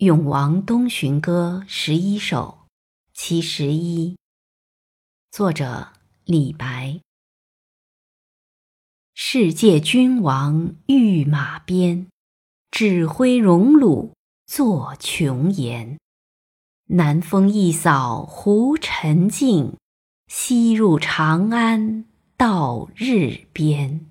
《永王东巡歌》十一首，其十一。作者：李白。世界君王御马鞭，指挥荣辱作琼筵。南风一扫胡尘静，西入长安到日边。